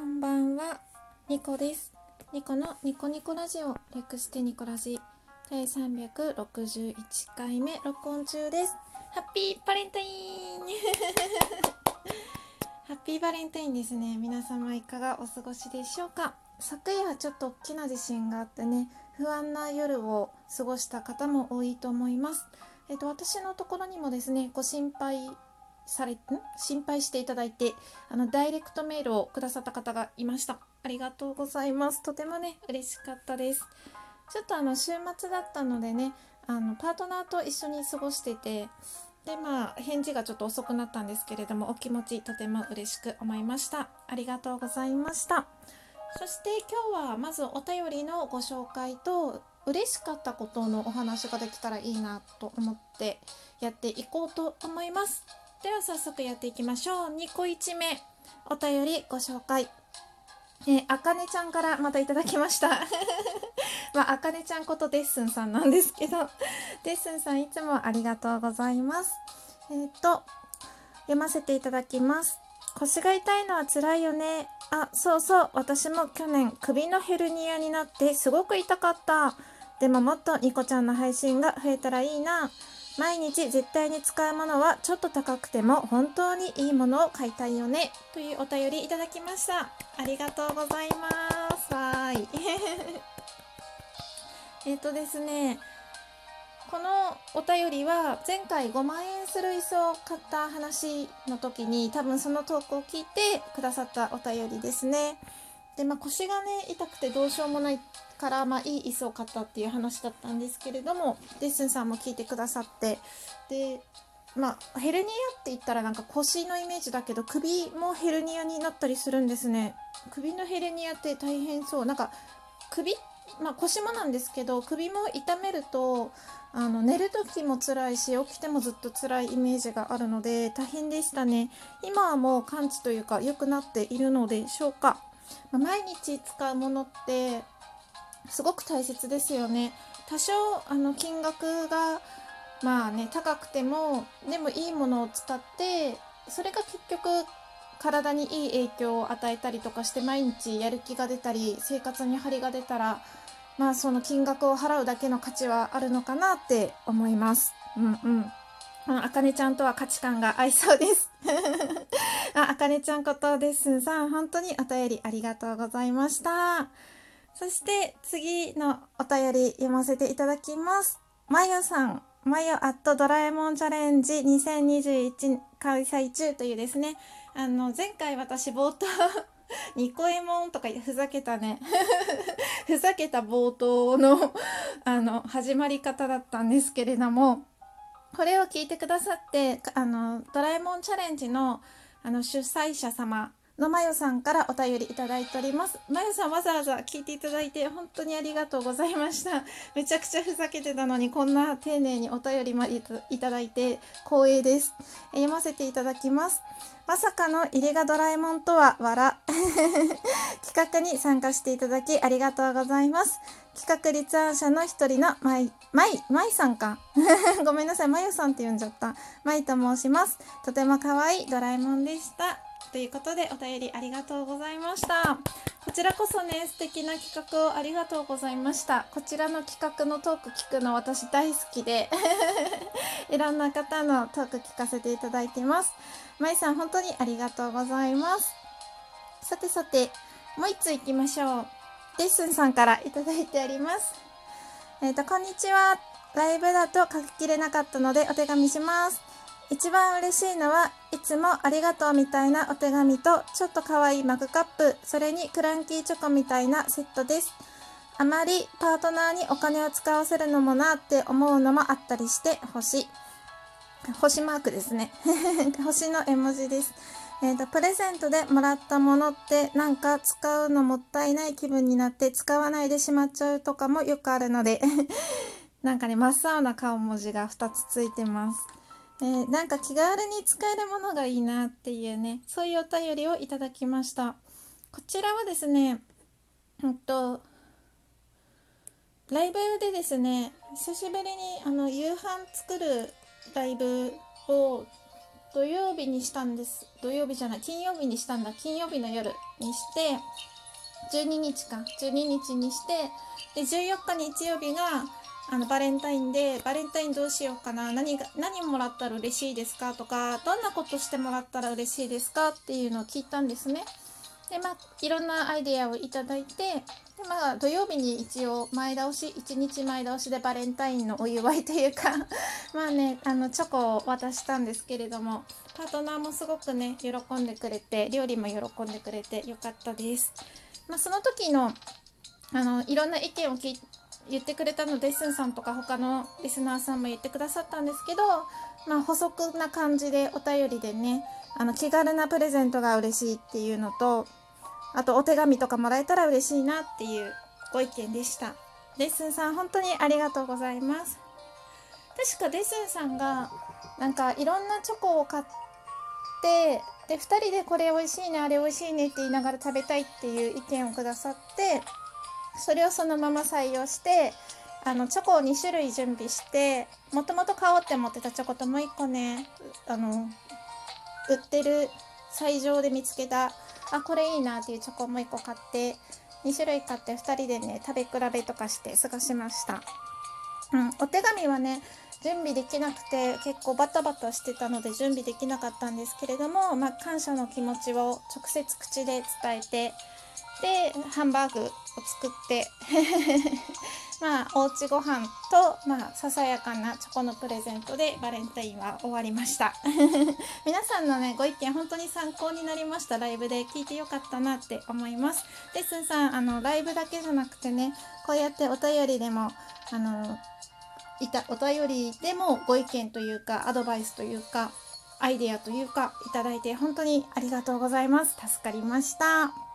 こんばんは、ニコです。ニコのニコニコラジオ、略してニコラジ第361回目録音中です。ハッピーバレンタイン ハッピーバレンタインですね。皆様いかがお過ごしでしょうか？昨夜ちょっと大きな地震があってね、不安な夜を過ごした方も多いと思います。えっと、私のところにもですね、ご心配されん？心配していただいてあのダイレクトメールをくださった方がいました。ありがとうございます。とてもね嬉しかったです。ちょっとあの週末だったのでねあのパートナーと一緒に過ごしててでまあ返事がちょっと遅くなったんですけれどもお気持ちとても嬉しく思いました。ありがとうございました。そして今日はまずお便りのご紹介と嬉しかったことのお話ができたらいいなと思ってやっていこうと思います。では早速やっていきましょう。2個1目。お便りご紹介。えー、あかねちゃんからまたいただきました。まああかねちゃんことデッスンさんなんですけど。デッスンさんいつもありがとうございます。えっ、と読ませていただきます。腰が痛いのは辛いよね。あそうそう。私も去年首のヘルニアになってすごく痛かった。でももっとニコちゃんの配信が増えたらいいな。毎日絶対に使うものはちょっと高くても本当にいいものを買いたいよね。というお便りいただきました。ありがとうございます。わーい。えっとですねこのお便りは前回5万円する椅子を買った話の時に多分そのトークを聞いてくださったお便りですね。でまあ腰がね痛くてどうしようもないからまあいい椅子を買ったっていう話だったんですけれどもデッスンさんも聞いてくださってでまあヘルニアって言ったらなんか腰のイメージだけど首もヘルニアになったりするんですね。首のヘルニアって大変そう。なんか首まあ、腰もなんですけど首も痛めるとあの寝る時も辛いし起きてもずっと辛いイメージがあるので大変でしたね。今はもう完治というか良くなっているのでしょうか、毎日使うものってすごく大切ですよね多少あの金額がまあね高くてもでもいいものを使ってそれが結局体にいい影響を与えたりとかして毎日やる気が出たり生活に張りが出たらまあその金額を払うだけの価値はあるのかなって思います。うんうん。あかねちゃんとは価値観が合いそうです。あ、かねちゃんことですさん、本当にお便りありがとうございました。そして次のお便り読ませていただきます。まよさん、マヨアットドラえもんチャレンジ2021開催中というですね、あの、前回私冒頭ニコエモンとかふざけたね ふざけた冒頭のあの始まり方だったんですけれどもこれを聞いてくださってあのドラえもんチャレンジのあの主催者様のまよさんからお便りいただいております。まよさんわざわざ聞いていただいて本当にありがとうございました。めちゃくちゃふざけてたのにこんな丁寧にお便りまでいただいて光栄です。読ませていただきます。まさかの入りがドラえもんとは笑。企画に参加していただきありがとうございます。企画立案者の一人のまい、まい、まいさんか。ごめんなさい、まゆさんって呼んじゃった。まいと申します。とても可愛いドラえもんでした。ということでお便りありがとうございました。こちらこそね、素敵な企画をありがとうございました。こちらの企画のトーク聞くの私大好きで、いろんな方のトーク聞かせていただいています。まいさん本当にありがとうございます。さてさて、もう一つ行きましょう。デッスンさんからいただいております。えっ、ー、と、こんにちは。ライブだと書ききれなかったのでお手紙します。一番嬉しいのはいつもありがとうみたいなお手紙とちょっと可愛いマグカップ、それにクランキーチョコみたいなセットです。あまりパートナーにお金を使わせるのもなって思うのもあったりして星。星マークですね。星の絵文字です。えーと、プレゼントでもらったものってなんか使うのもったいない気分になって使わないでしまっちゃうとかもよくあるので なんかね真っ青な顔文字が2つついてます。えー、なんか気軽に使えるものがいいなっていうねそういうお便りをいただきましたこちらはですねうんとライブでですね久しぶりにあの夕飯作るライブを土曜日にしたんです。土曜日じゃない。金曜日にしたんだ。金曜日の夜にして12日か12日にしてで14日日曜日があのバレンタインでバレンタインどうしようかな。何が何もらったら嬉しいですかとかどんなことしてもらったら嬉しいですかっていうのを聞いたんですね。でまあいろんなアイデアをいただいてで、まあ、土曜日に一応前倒し1日前倒しでバレンタインのお祝いというか まあねあのチョコを渡したんですけれどもパートナーもすごくね喜んでくれて料理も喜んでくれてよかったです。まあ、その時のあのいろんな意見を聞言ってくれたのでスンさんとか他のリスナーさんも言ってくださったんですけど、まあ、補足な感じでお便りでねあの気軽なプレゼントが嬉しいっていうのとあとお手紙とかもらえたら嬉しいなっていうご意見でした。デッスンさん本当にありがとうございます。確かデッスンさんがなんかいろんなチョコを買ってで2人でこれ美味しいねあれ美味しいねって言いながら食べたいっていう意見をくださってそれをそのまま採用してあのチョコを2種類準備してもともと買おうって思ってたチョコともう1個ねあの売ってる最上で見つけたあこれいいなっていうチョコもう1個買って2種類買って2人でね食べ比べとかして過ごしました、うん、お手紙はね準備できなくて結構バタバタしてたので準備できなかったんですけれども、まあ、感謝の気持ちを直接口で伝えてでハンバーグを作ってまあおうちご飯とまあささやかなチョコのプレゼントでバレンタインは終わりました。皆さんのねご意見本当に参考になりました。ライブで聞いてよかったなって思います。レッスンさんあのライブだけじゃなくてねこうやってお便りでもあのいたお便りでもご意見というかアドバイスというかアイデアというかいただいて本当にありがとうございます。助かりました。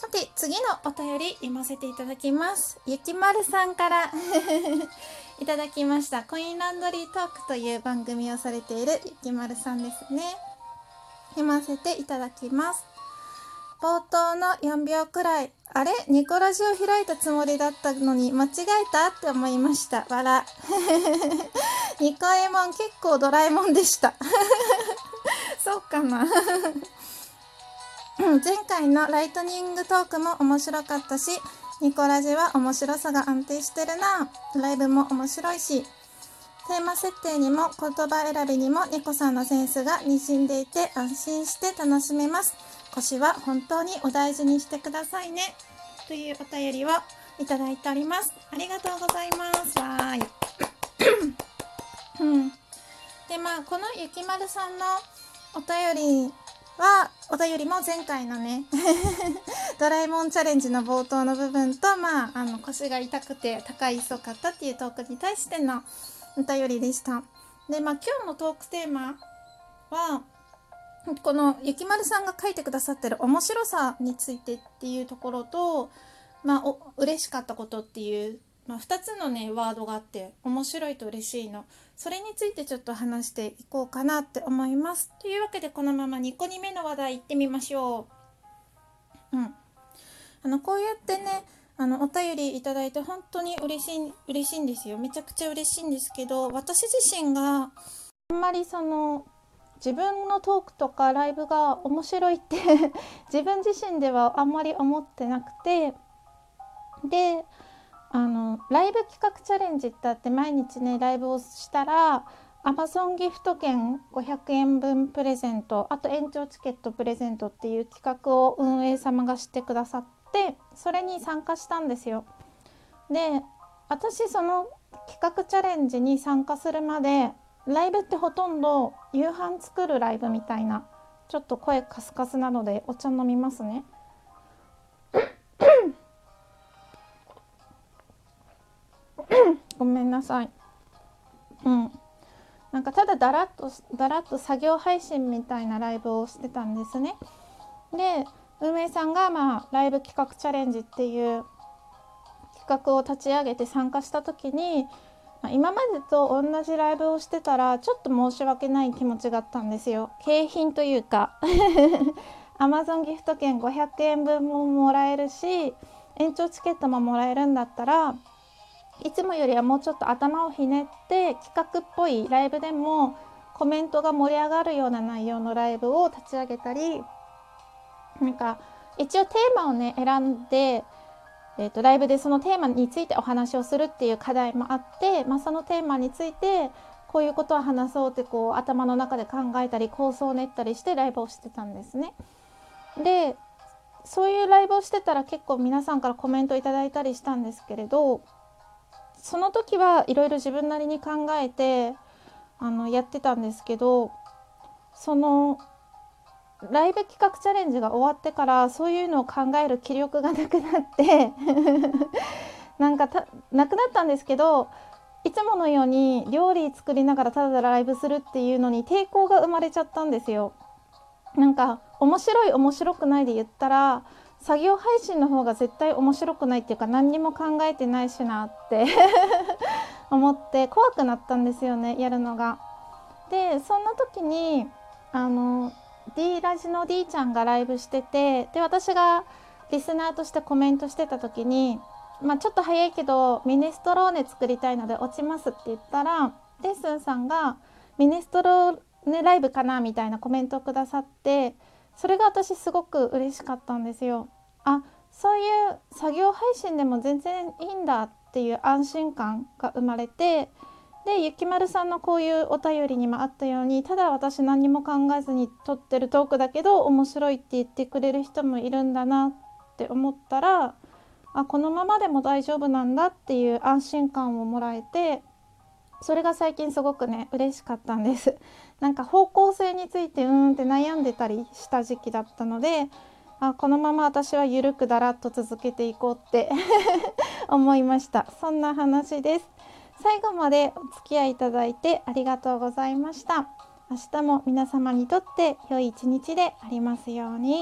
さて、次のお便り読ませていただきます。ゆきまるさんから いただきました。コインランドリートークという番組をされているゆきまるさんですね。読ませていただきます。冒頭の4秒くらい、あれ？ニコラジを開いたつもりだったのに間違えた？って思いました。笑。ニコエモン結構ドラえもんでした。そうかな前回のライトニングトークも面白かったし、ニコラジは面白さが安定してるな。ライブも面白いし、テーマ設定にも言葉選びにもニコさんのセンスが滲んでいて安心して楽しめます。腰は本当にお大事にしてくださいね。というお便りをいただいております。ありがとうございます。わーい。うん。で、まあ、このゆきまるさんのお便りはお便りも前回のね ドラえもんチャレンジの冒頭の部分と、まあ、あの腰が痛くて高い磯かったっていうトークに対してのお便りでした。で、まあ、今日のトークテーマはこのゆきまるさんが書いてくださってる面白さについてっていうところと、まあ、お嬉しかったことっていう、まあ、2つのねワードがあって面白いと嬉しいのそれについてちょっと話していこうかなって思います。というわけでこのまま2個2目の話題いってみましょう。うん。あの、こうやってね、あの、お便りいただいて本当に嬉しい、嬉しいんですよ。めちゃくちゃ嬉しいんですけど、私自身があんまりその、自分のトークとかライブが面白いって 自分自身ではあんまり思ってなくてであのライブ企画チャレンジってあって毎日ねライブをしたら Amazon ギフト券500円分プレゼントあと延長チケットプレゼントっていう企画を運営様がしてくださってそれに参加したんですよ。で私その企画チャレンジに参加するまでライブってほとんど夕飯作るライブみたいなちょっと声カスカスなのでお茶飲みますね。めんなさい。うん。なんかただだらっとだらっと作業配信みたいなライブをしてたんですね。で運営さんがまあライブ企画チャレンジっていう企画を立ち上げて参加した時に、まあ、今までと同じライブをしてたらちょっと申し訳ない気持ちがあったんですよ。景品というか Amazon ギフト券500円分ももらえるし延長チケットももらえるんだったらいつもよりはもうちょっと頭をひねって企画っぽいライブでもコメントが盛り上がるような内容のライブを立ち上げたりなんか一応テーマをね選んで、えーと、ライブでそのテーマについてお話をするっていう課題もあって、まあ、そのテーマについてこういうことを話そうってこう頭の中で考えたり構想を練ったりしてライブをしてたんですね。でそういうライブをしてたら結構皆さんからコメントいただいたりしたんですけれどその時はいろいろ自分なりに考えてあのやってたんですけどそのライブ企画チャレンジが終わってからそういうのを考える気力がなくなって なんかなくなったんですけどいつものように料理作りながらただライブするっていうのに抵抗が生まれちゃったんですよ。なんか面白い面白くないで言ったら作業配信の方が絶対面白くないっていうか何にも考えてないしなって 思って怖くなったんですよねやるのが。でそんな時にあの D ラジの D ちゃんがライブしててで私がリスナーとしてコメントしてた時に、まあ、ちょっと早いけどミネストローネ作りたいので落ちますって言ったらレッスンさんがミネストローネライブかなみたいなコメントをくださってそれが私すごく嬉しかったんですよ。あそういう作業配信でも全然いいんだっていう安心感が生まれてでゆきまるさんのこういうお便りにもあったようにただ私何も考えずに撮ってるトークだけど面白いって言ってくれる人もいるんだなって思ったらあこのままでも大丈夫なんだっていう安心感をもらえてそれが最近すごくね嬉しかったんです。なんか方向性についてうーんって悩んでたりした時期だったのであこのまま私はゆるくだらっと続けていこうって 思いました。そんな話です。最後までお付き合いいただいてありがとうございました。明日も皆様にとって良い一日でありますように。